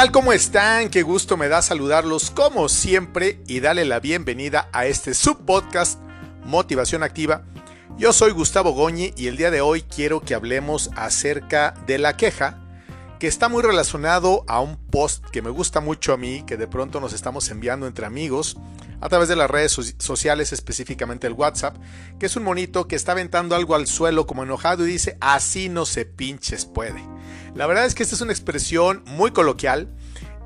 tal? ¿Cómo están? Qué gusto me da saludarlos como siempre y darle la bienvenida a este subpodcast Motivación Activa. Yo soy Gustavo Goñi y el día de hoy quiero que hablemos acerca de la queja, que está muy relacionado a un post que me gusta mucho a mí, que de pronto nos estamos enviando entre amigos a través de las redes sociales, específicamente el WhatsApp, que es un monito que está aventando algo al suelo como enojado y dice, así no se pinches puede. La verdad es que esta es una expresión muy coloquial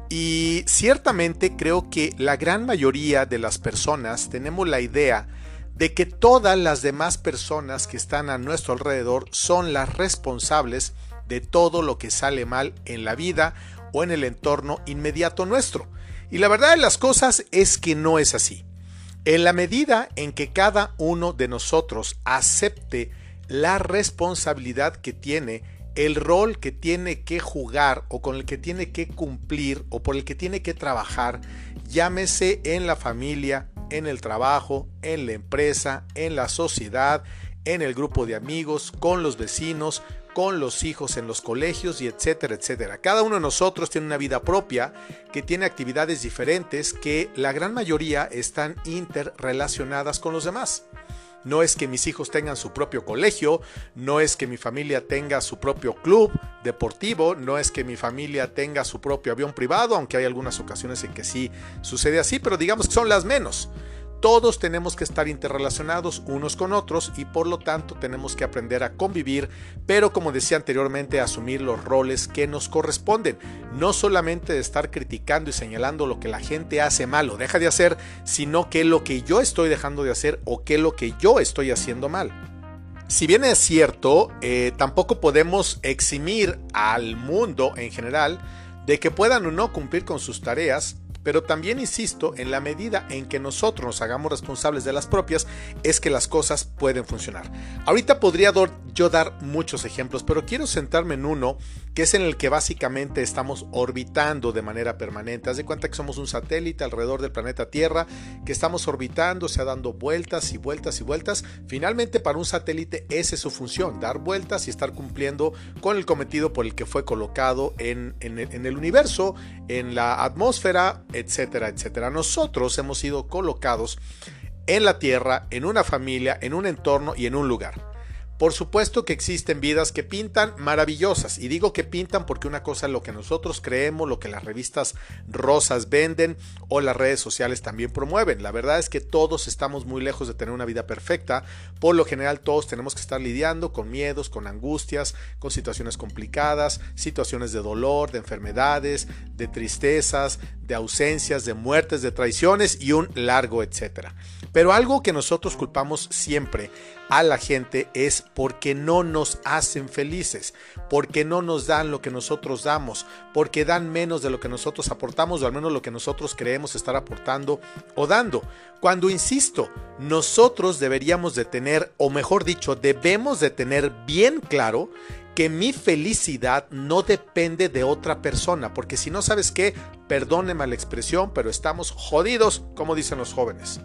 y ciertamente creo que la gran mayoría de las personas tenemos la idea de que todas las demás personas que están a nuestro alrededor son las responsables de todo lo que sale mal en la vida o en el entorno inmediato nuestro. Y la verdad de las cosas es que no es así. En la medida en que cada uno de nosotros acepte la responsabilidad que tiene, el rol que tiene que jugar o con el que tiene que cumplir o por el que tiene que trabajar, llámese en la familia, en el trabajo, en la empresa, en la sociedad, en el grupo de amigos, con los vecinos, con los hijos en los colegios y etcétera, etcétera. Cada uno de nosotros tiene una vida propia que tiene actividades diferentes que la gran mayoría están interrelacionadas con los demás. No es que mis hijos tengan su propio colegio, no es que mi familia tenga su propio club deportivo, no es que mi familia tenga su propio avión privado, aunque hay algunas ocasiones en que sí sucede así, pero digamos que son las menos. Todos tenemos que estar interrelacionados unos con otros y por lo tanto tenemos que aprender a convivir, pero como decía anteriormente, asumir los roles que nos corresponden. No solamente de estar criticando y señalando lo que la gente hace mal o deja de hacer, sino que lo que yo estoy dejando de hacer o que lo que yo estoy haciendo mal. Si bien es cierto, eh, tampoco podemos eximir al mundo en general de que puedan o no cumplir con sus tareas pero también insisto, en la medida en que nosotros nos hagamos responsables de las propias, es que las cosas pueden funcionar. Ahorita podría yo dar muchos ejemplos, pero quiero centrarme en uno que es en el que básicamente estamos orbitando de manera permanente. Haz de cuenta que somos un satélite alrededor del planeta Tierra, que estamos orbitando, o sea, dando vueltas y vueltas y vueltas. Finalmente, para un satélite, esa es su función, dar vueltas y estar cumpliendo con el cometido por el que fue colocado en, en el universo, en la atmósfera, etcétera, etcétera. Nosotros hemos sido colocados en la Tierra, en una familia, en un entorno y en un lugar. Por supuesto que existen vidas que pintan maravillosas, y digo que pintan porque una cosa es lo que nosotros creemos, lo que las revistas rosas venden o las redes sociales también promueven. La verdad es que todos estamos muy lejos de tener una vida perfecta, por lo general todos tenemos que estar lidiando con miedos, con angustias, con situaciones complicadas, situaciones de dolor, de enfermedades, de tristezas, de ausencias, de muertes, de traiciones y un largo etcétera. Pero algo que nosotros culpamos siempre a la gente es porque no nos hacen felices, porque no nos dan lo que nosotros damos, porque dan menos de lo que nosotros aportamos o al menos lo que nosotros creemos estar aportando o dando. Cuando insisto, nosotros deberíamos de tener, o mejor dicho, debemos de tener bien claro que mi felicidad no depende de otra persona, porque si no sabes qué, perdóneme la expresión, pero estamos jodidos, como dicen los jóvenes.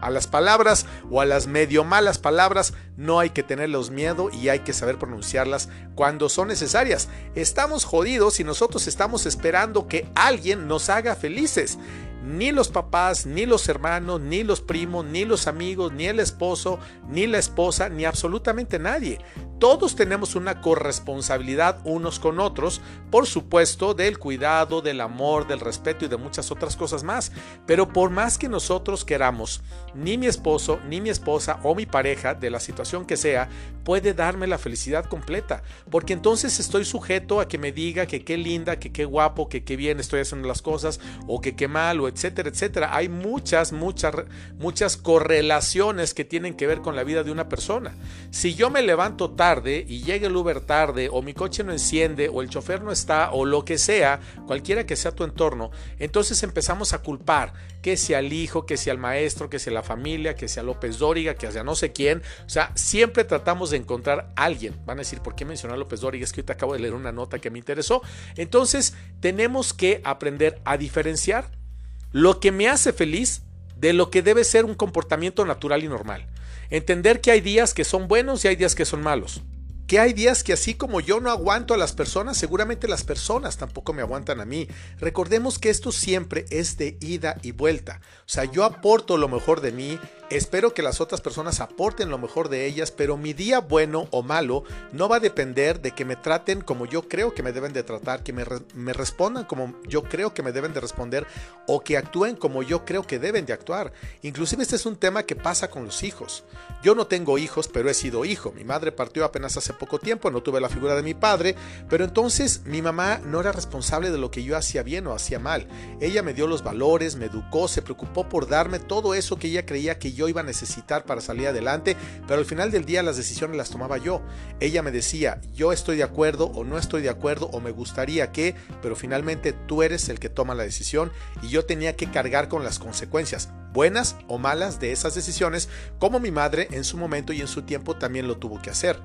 A las palabras o a las medio malas palabras no hay que tenerlos miedo y hay que saber pronunciarlas cuando son necesarias. Estamos jodidos y nosotros estamos esperando que alguien nos haga felices ni los papás, ni los hermanos, ni los primos, ni los amigos, ni el esposo, ni la esposa, ni absolutamente nadie. Todos tenemos una corresponsabilidad unos con otros, por supuesto, del cuidado, del amor, del respeto y de muchas otras cosas más. Pero por más que nosotros queramos, ni mi esposo, ni mi esposa o mi pareja, de la situación que sea, puede darme la felicidad completa. Porque entonces estoy sujeto a que me diga que qué linda, que qué guapo, que qué bien estoy haciendo las cosas, o que qué mal, o etcétera, etcétera. Hay muchas, muchas, muchas correlaciones que tienen que ver con la vida de una persona. Si yo me levanto tarde y llega el Uber tarde, o mi coche no enciende, o el chofer no está, o lo que sea, cualquiera que sea tu entorno, entonces empezamos a culpar que sea el hijo, que sea el maestro, que sea la familia, que sea López Dóriga, que sea no sé quién. O sea, siempre tratamos de encontrar a alguien. Van a decir, ¿por qué mencionar a López Dóriga? Es que ahorita acabo de leer una nota que me interesó. Entonces, tenemos que aprender a diferenciar lo que me hace feliz de lo que debe ser un comportamiento natural y normal. Entender que hay días que son buenos y hay días que son malos. que hay días que así como yo no aguanto a las personas, seguramente las personas tampoco me aguantan a mí. Recordemos que esto siempre es de ida y vuelta. O sea, yo aporto lo mejor de mí, espero que las otras personas aporten lo mejor de ellas, pero mi día bueno o malo no va a depender de que me traten como yo creo que me deben de tratar, que me, respondan como yo creo que me deben de responder o que actúen como yo creo que deben de actuar. Inclusive este es un tema que pasa con los hijos. Yo no tengo hijos, pero he sido hijo. Mi madre partió apenas hace poco tiempo, no tuve la figura de mi padre, pero entonces mi mamá no era responsable de lo que yo hacía bien o hacía mal. Ella me dio los valores, me educó, se preocupó por darme todo eso que ella creía que yo iba a necesitar para salir adelante, pero al final del día las decisiones las tomaba yo. Ella me decía, yo estoy de acuerdo o no estoy de acuerdo o me gustaría que, pero finalmente tú eres el que toma la decisión y yo tenía que cargar con las consecuencias buenas o malas de esas decisiones, como mi madre en su momento y en su tiempo también lo tuvo que hacer.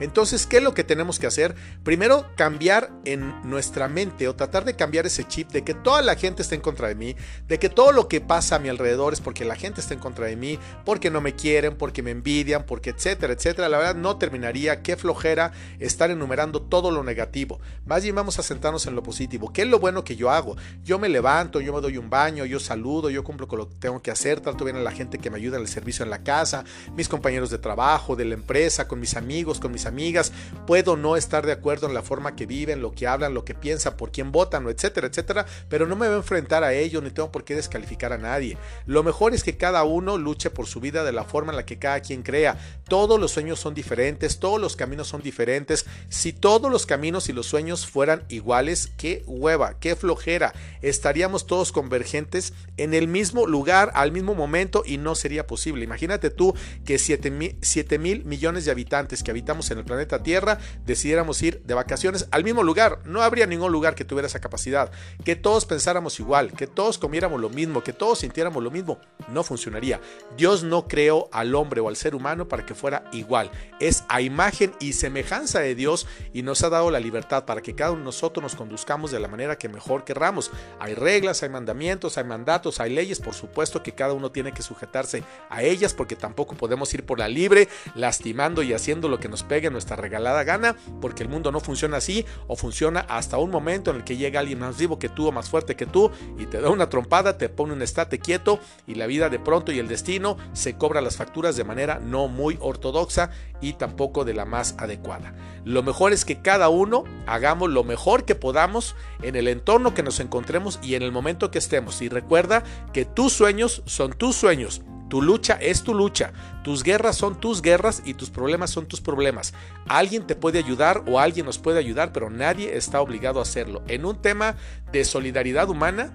Entonces, ¿qué es lo que tenemos que hacer? Primero, cambiar en nuestra mente o tratar de cambiar ese chip de que toda la gente está en contra de mí, de que todo lo que pasa a mi alrededor es porque la gente está en contra de mí, porque no me quieren, porque me envidian, porque etcétera, etcétera. La verdad no terminaría, qué flojera estar enumerando todo lo negativo. Más bien vamos a sentarnos en lo positivo. ¿Qué es lo bueno que yo hago? Yo me levanto, yo me doy un baño, yo saludo, yo cumplo con lo que tengo que hacer, trato bien a la gente que me ayuda en el servicio en la casa, mis compañeros de trabajo, de la empresa, con mis amigos, con mis amigas, puedo no estar de acuerdo en la forma que viven, lo que hablan, lo que piensan, por quién votan, etcétera, etcétera, pero no me voy a enfrentar a ello ni tengo por qué descalificar a nadie. Lo mejor es que cada uno luche por su vida de la forma en la que cada quien crea. Todos los sueños son diferentes, todos los caminos son diferentes. Si todos los caminos y los sueños fueran iguales, qué hueva, qué flojera. Estaríamos todos convergentes en el mismo lugar, al mismo momento y no sería posible. Imagínate tú que 7 mil millones de habitantes que habitamos en el planeta Tierra decidiéramos ir de vacaciones al mismo lugar. No habría ningún lugar que tuviera esa capacidad. Que todos pensáramos igual, que todos comiéramos lo mismo, que todos sintiéramos lo mismo. No funcionaría. Dios no creó al hombre o al ser humano para que fuera igual. Es a imagen y semejanza de Dios y nos ha dado la libertad para que cada uno de nosotros nos conduzcamos de la manera que mejor querramos. Hay reglas, hay mandamientos, hay mandatos, hay leyes. Por supuesto que cada uno tiene que sujetarse a ellas porque tampoco podemos ir por la libre lastimando y haciendo lo que nos pegue nuestra regalada gana, porque el mundo no funciona así o funciona hasta un momento en el que llega alguien más vivo que tú o más fuerte que tú y te da una trompada, te pone un estate quieto y la vida de pronto y el destino se cobra las facturas de manera no muy ortodoxa y tampoco de la más adecuada. Lo mejor es que cada uno hagamos lo mejor que podamos en el entorno que nos encontremos y en el momento que estemos. Y recuerda que tus sueños son tus sueños tu lucha es tu lucha, tus guerras son tus guerras y tus problemas son tus problemas. Alguien te puede ayudar o alguien nos puede ayudar, pero nadie está obligado a hacerlo. En un tema de solidaridad humana,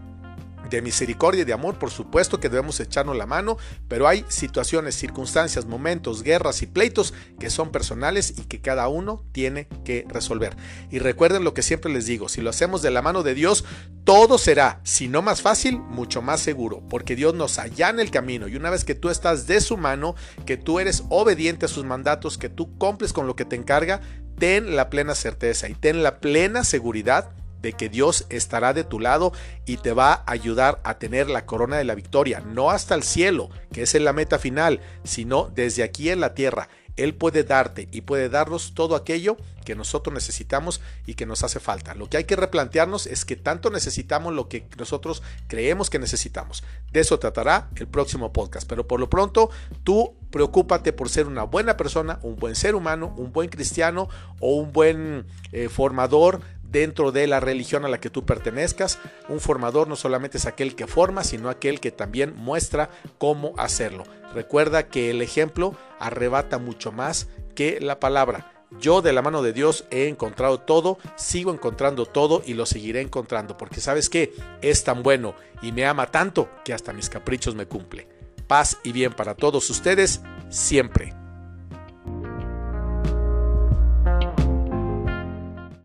de misericordia y de amor, por supuesto que debemos echarnos la mano, pero hay situaciones, circunstancias, momentos, guerras y pleitos que son personales y que cada uno tiene que resolver. Y recuerden lo que siempre les digo, si lo hacemos de la mano de Dios, todo será, si no más fácil, mucho más seguro, porque Dios nos allana el camino y una vez que tú estás de su mano, que tú eres obediente a sus mandatos, que tú cumples con lo que te encarga, ten la plena certeza y ten la plena seguridad de que Dios estará de tu lado y te va a ayudar a tener la corona de la victoria, no hasta el cielo, que es la meta final, sino desde aquí en la tierra. Él puede darte y puede darnos todo aquello que nosotros necesitamos y que nos hace falta. Lo que hay que replantearnos es que tanto necesitamos lo que nosotros creemos que necesitamos. De eso tratará el próximo podcast. Pero por lo pronto, tú preocúpate por ser una buena persona, un buen ser humano, un buen cristiano o un buen eh, formador dentro de la religión a la que tú pertenezcas. Un formador no solamente es aquel que forma, sino aquel que también muestra cómo hacerlo. Recuerda que el ejemplo arrebata mucho más que la palabra. Yo de la mano de Dios he encontrado todo, sigo encontrando todo y lo seguiré encontrando, porque sabes que es tan bueno y me ama tanto que hasta mis caprichos me cumple. Paz y bien para todos ustedes siempre.